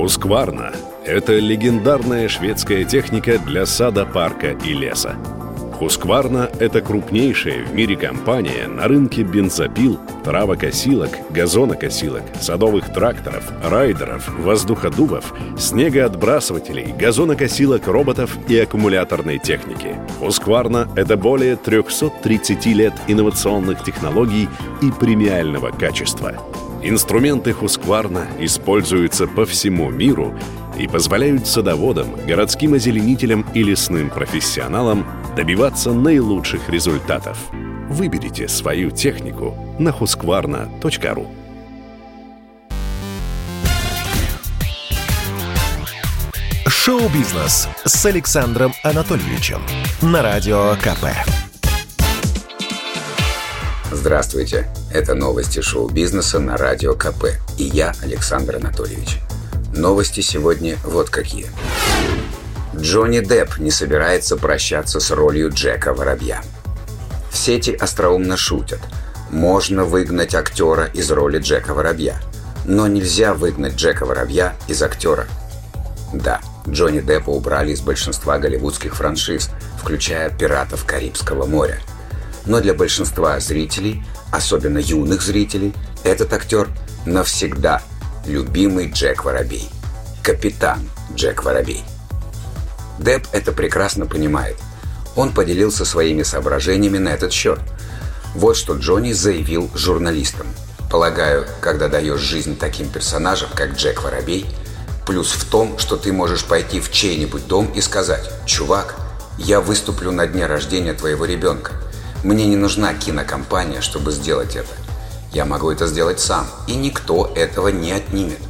Хускварна – это легендарная шведская техника для сада, парка и леса. Хускварна – это крупнейшая в мире компания на рынке бензопил, травокосилок, газонокосилок, садовых тракторов, райдеров, воздуходувов, снегоотбрасывателей, газонокосилок, роботов и аккумуляторной техники. Хускварна – это более 330 лет инновационных технологий и премиального качества. Инструменты Хускварна используются по всему миру и позволяют садоводам, городским озеленителям и лесным профессионалам добиваться наилучших результатов. Выберите свою технику на husqvarna.ru Шоу-бизнес с Александром Анатольевичем на Радио КП. Здравствуйте, это новости шоу-бизнеса на Радио КП. И я, Александр Анатольевич. Новости сегодня вот какие. Джонни Депп не собирается прощаться с ролью Джека Воробья. В сети остроумно шутят. Можно выгнать актера из роли Джека Воробья, но нельзя выгнать Джека Воробья из актера. Да, Джонни Деппа убрали из большинства голливудских франшиз, включая «Пиратов Карибского моря». Но для большинства зрителей, особенно юных зрителей, этот актер навсегда любимый Джек Воробей. Капитан Джек Воробей. Депп это прекрасно понимает. Он поделился своими соображениями на этот счет. Вот что Джонни заявил журналистам. Полагаю, когда даешь жизнь таким персонажам, как Джек Воробей, плюс в том, что ты можешь пойти в чей-нибудь дом и сказать «Чувак, я выступлю на дне рождения твоего ребенка. Мне не нужна кинокомпания, чтобы сделать это. Я могу это сделать сам, и никто этого не отнимет.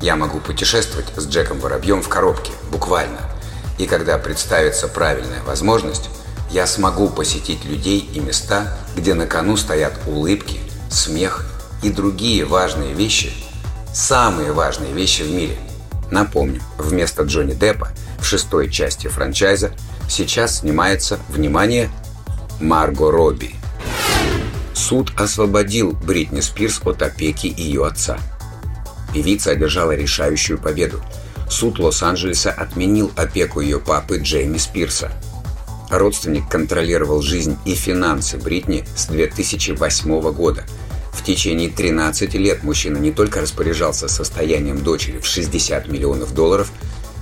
Я могу путешествовать с Джеком Воробьем в коробке, буквально. И когда представится правильная возможность, я смогу посетить людей и места, где на кону стоят улыбки, смех и другие важные вещи, самые важные вещи в мире. Напомню, вместо Джонни Деппа в шестой части франчайза сейчас снимается, внимание, Марго Робби. Суд освободил Бритни Спирс от опеки ее отца. Певица одержала решающую победу – суд Лос-Анджелеса отменил опеку ее папы Джейми Спирса. Родственник контролировал жизнь и финансы Бритни с 2008 года. В течение 13 лет мужчина не только распоряжался состоянием дочери в 60 миллионов долларов,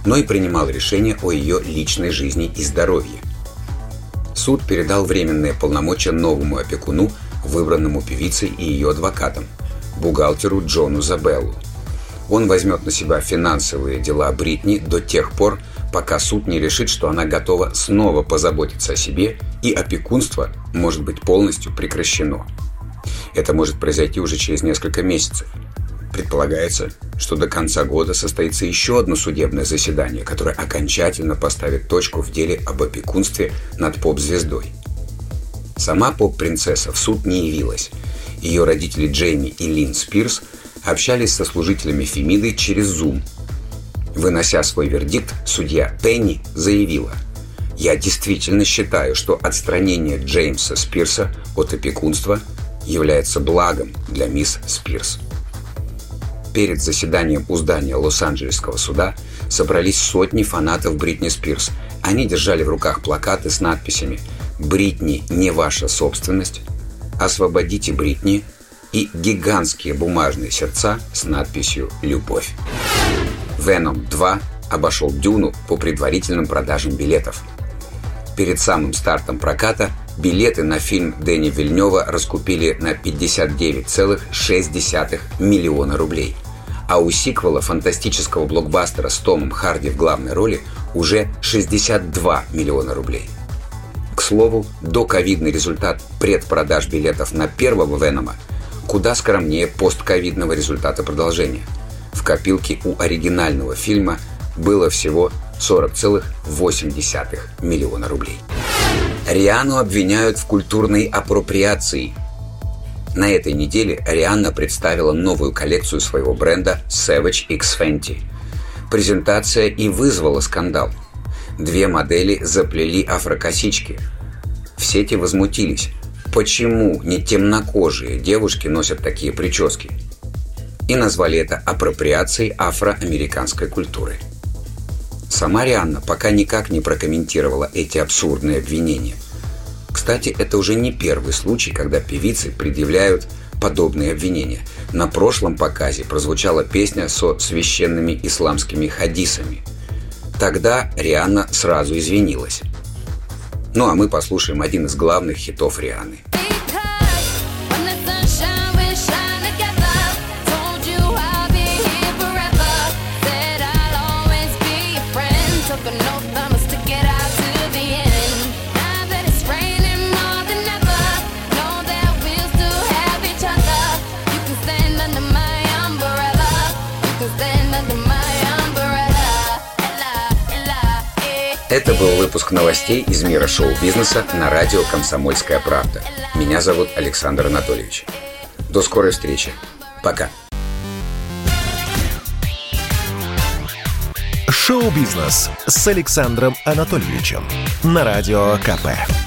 но и принимал решения о ее личной жизни и здоровье. Суд передал временные полномочия новому опекуну, выбранному певицей и ее адвокатам, бухгалтеру Джону Забеллу. Он возьмет на себя финансовые дела Бритни до тех пор, пока суд не решит, что она готова снова позаботиться о себе и опекунство может быть полностью прекращено. Это может произойти уже через несколько месяцев. Предполагается, что до конца года состоится еще одно судебное заседание, которое окончательно поставит точку в деле об опекунстве над поп-звездой. Сама поп-принцесса в суд не явилась. Ее родители Джейми и Лин Спирс – общались со служителями Фемиды через Zoom. Вынося свой вердикт, судья Пенни заявила «Я действительно считаю, что отстранение Джеймса Спирса от опекунства является благом для мисс Спирс». Перед заседанием у здания Лос-Анджелесского суда собрались сотни фанатов Бритни Спирс. Они держали в руках плакаты с надписями «Бритни не ваша собственность», «Освободите Бритни», и гигантские бумажные сердца с надписью «Любовь». «Веном 2» обошел «Дюну» по предварительным продажам билетов. Перед самым стартом проката билеты на фильм Дэни Вильнева раскупили на 59,6 миллиона рублей. А у сиквела фантастического блокбастера с Томом Харди в главной роли уже 62 миллиона рублей. К слову, доковидный результат предпродаж билетов на первого Венома – куда скромнее постковидного результата продолжения. В копилке у оригинального фильма было всего 40,8 миллиона рублей. Риану обвиняют в культурной апроприации. На этой неделе Рианна представила новую коллекцию своего бренда Savage X Fenty. Презентация и вызвала скандал. Две модели заплели афрокосички. В сети возмутились – Почему не темнокожие девушки носят такие прически? и назвали это апроприацией афроамериканской культуры. Сама Рианна пока никак не прокомментировала эти абсурдные обвинения. Кстати, это уже не первый случай, когда певицы предъявляют подобные обвинения. На прошлом показе прозвучала песня со священными исламскими хадисами. Тогда Рианна сразу извинилась. Ну а мы послушаем один из главных хитов Рианы. Это был выпуск новостей из мира шоу-бизнеса на радио «Комсомольская правда». Меня зовут Александр Анатольевич. До скорой встречи. Пока. Шоу-бизнес с Александром Анатольевичем на радио КП.